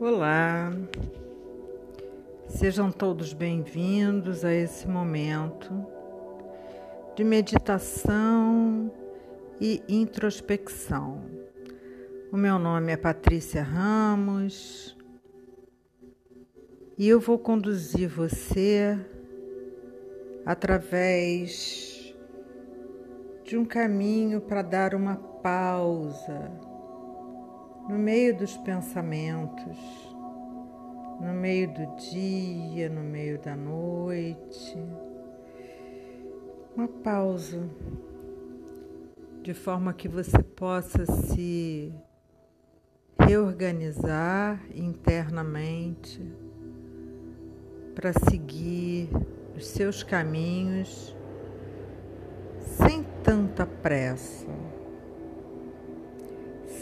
Olá, sejam todos bem-vindos a esse momento de meditação e introspecção. O meu nome é Patrícia Ramos e eu vou conduzir você através de um caminho para dar uma pausa no meio dos pensamentos, no meio do dia, no meio da noite. Uma pausa, de forma que você possa se reorganizar internamente para seguir os seus caminhos sem tanta pressa,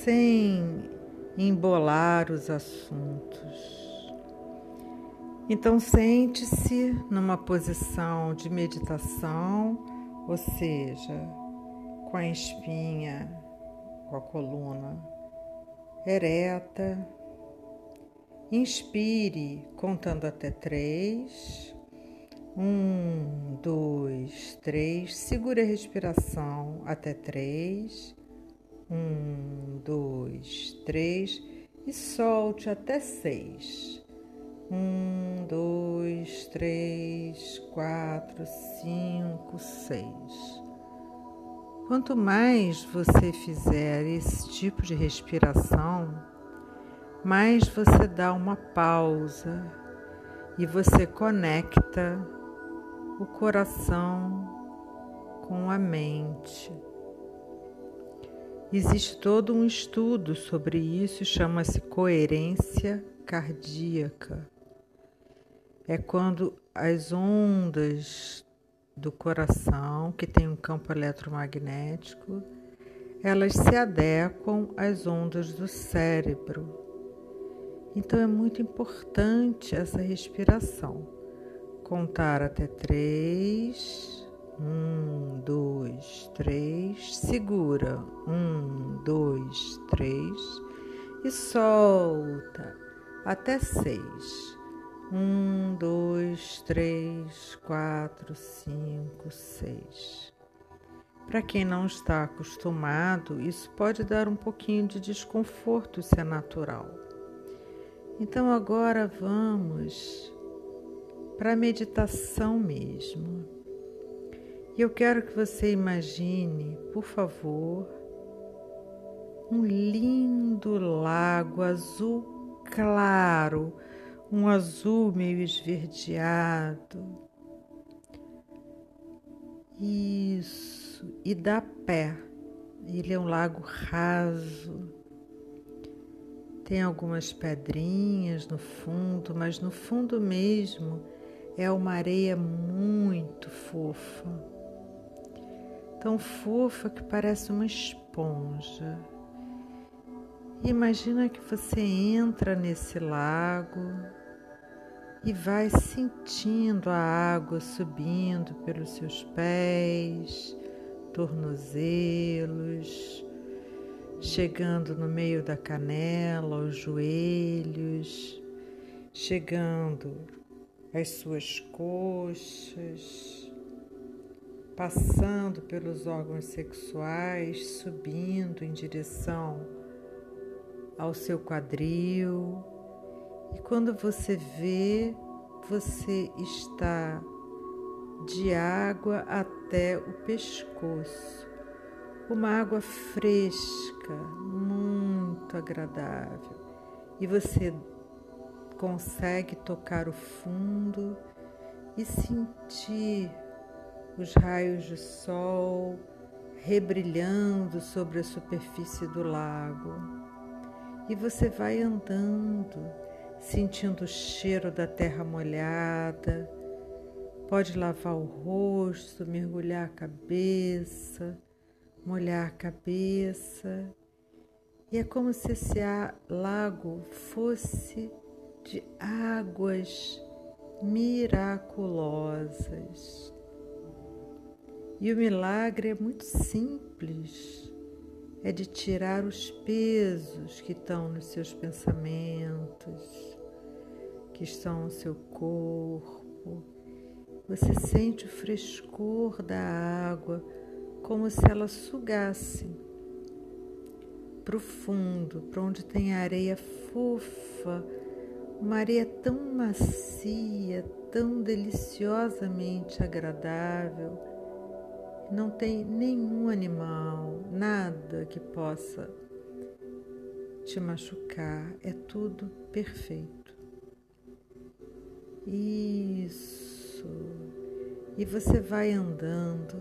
sem embolar os assuntos. Então, sente-se numa posição de meditação, ou seja, com a espinha, com a coluna ereta. Inspire contando até três. Um, dois, três. Segure a respiração até três. Um, dois, três e solte até seis. Um, dois, três, quatro, cinco, seis. Quanto mais você fizer esse tipo de respiração, mais você dá uma pausa e você conecta o coração com a mente. Existe todo um estudo sobre isso, chama-se coerência cardíaca. É quando as ondas do coração, que tem um campo eletromagnético, elas se adequam às ondas do cérebro. Então é muito importante essa respiração. Contar até três um, dois, três, segura. Um, dois, três e solta até seis. Um, dois, três, quatro, cinco, seis. Para quem não está acostumado, isso pode dar um pouquinho de desconforto, isso é natural. Então agora vamos para a meditação mesmo. E eu quero que você imagine, por favor, um lindo lago azul claro, um azul meio esverdeado. Isso, e dá pé. Ele é um lago raso. Tem algumas pedrinhas no fundo, mas no fundo mesmo é uma areia muito fofa tão fofa que parece uma esponja. Imagina que você entra nesse lago e vai sentindo a água subindo pelos seus pés, tornozelos, chegando no meio da canela, aos joelhos, chegando às suas coxas passando pelos órgãos sexuais, subindo em direção ao seu quadril. E quando você vê, você está de água até o pescoço. Uma água fresca, muito agradável. E você consegue tocar o fundo e sentir os raios de sol rebrilhando sobre a superfície do lago. E você vai andando, sentindo o cheiro da terra molhada. Pode lavar o rosto, mergulhar a cabeça, molhar a cabeça. E é como se esse lago fosse de águas miraculosas. E o milagre é muito simples. é de tirar os pesos que estão nos seus pensamentos, que estão no seu corpo. Você sente o frescor da água como se ela sugasse profundo, para onde tem areia fofa, uma areia tão macia, tão deliciosamente agradável. Não tem nenhum animal, nada que possa te machucar, é tudo perfeito. Isso. E você vai andando,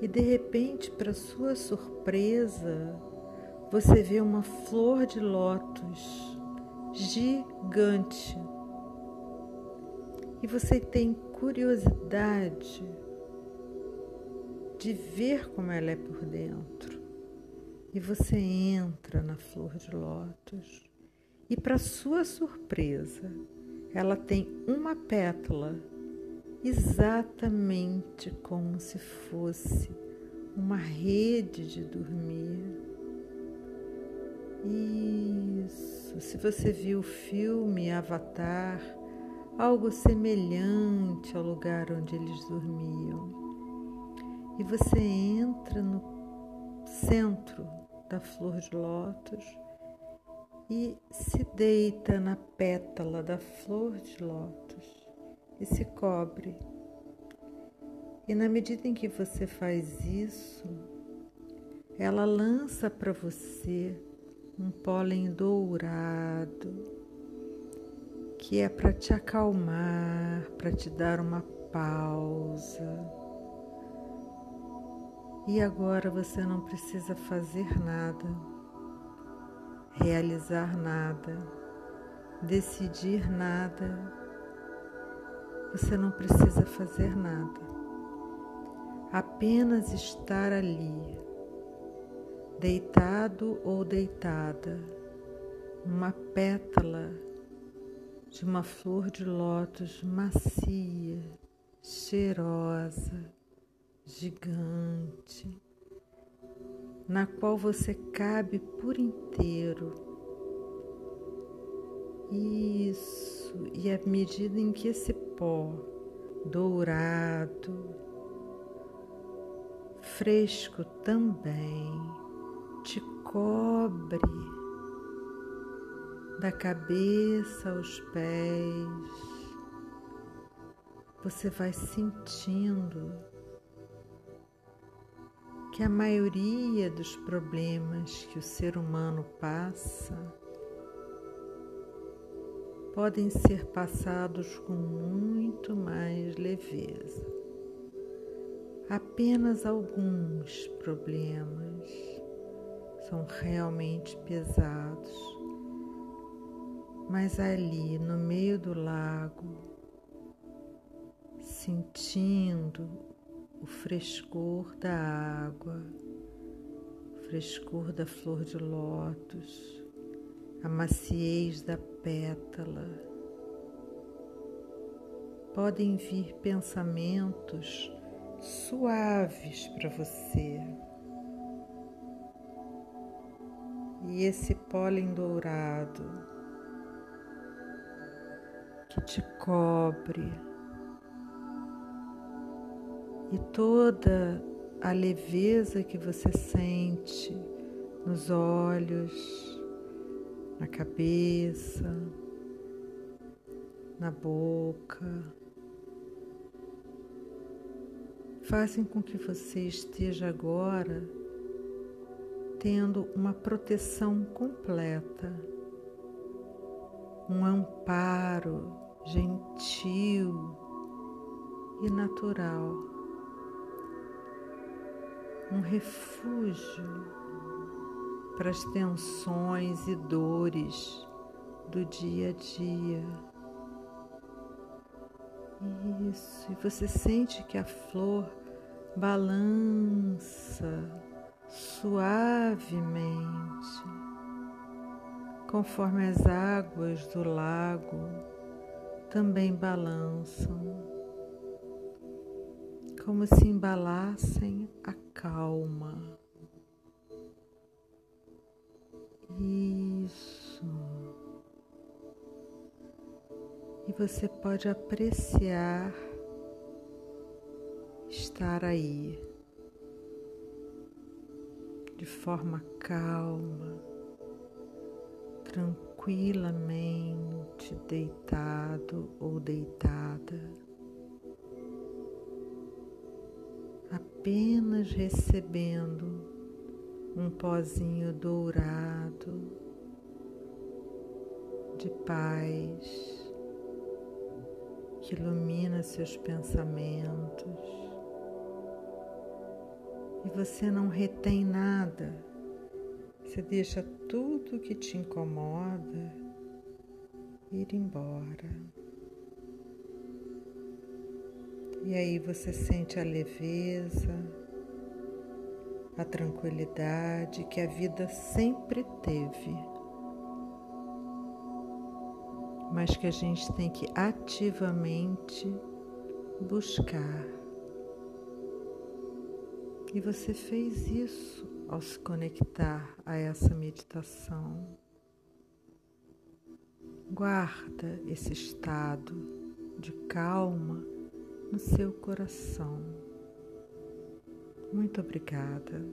e de repente, para sua surpresa, você vê uma flor de lótus gigante e você tem curiosidade de ver como ela é por dentro. E você entra na flor de lótus e, para sua surpresa, ela tem uma pétala exatamente como se fosse uma rede de dormir. Isso. Se você viu o filme Avatar, algo semelhante ao lugar onde eles dormiam. E você entra no centro da flor de lótus e se deita na pétala da flor de lótus e se cobre. E na medida em que você faz isso, ela lança para você um pólen dourado que é para te acalmar, para te dar uma pausa. E agora você não precisa fazer nada, realizar nada, decidir nada. Você não precisa fazer nada, apenas estar ali deitado ou deitada, uma pétala de uma flor de lótus macia, cheirosa, gigante, na qual você cabe por inteiro. Isso, e à medida em que esse pó dourado, fresco também, te cobre da cabeça aos pés. Você vai sentindo que a maioria dos problemas que o ser humano passa podem ser passados com muito mais leveza. Apenas alguns problemas são realmente pesados, mas ali no meio do lago, sentindo o frescor da água, o frescor da flor de lótus, a maciez da pétala, podem vir pensamentos suaves para você. e esse pólen dourado que te cobre e toda a leveza que você sente nos olhos, na cabeça, na boca, fazem com que você esteja agora tendo uma proteção completa, um amparo gentil e natural, um refúgio para as tensões e dores do dia a dia. Isso, e você sente que a flor balança suavemente, conforme as águas do lago também balançam, como se embalassem a calma. Isso. E você pode apreciar estar aí de forma calma, tranquilamente deitado ou deitada. Apenas recebendo um pozinho dourado de paz que ilumina seus pensamentos e você não retém nada, você deixa tudo que te incomoda ir embora. E aí você sente a leveza, a tranquilidade que a vida sempre teve, mas que a gente tem que ativamente buscar. E você fez isso ao se conectar a essa meditação. Guarda esse estado de calma no seu coração. Muito obrigada.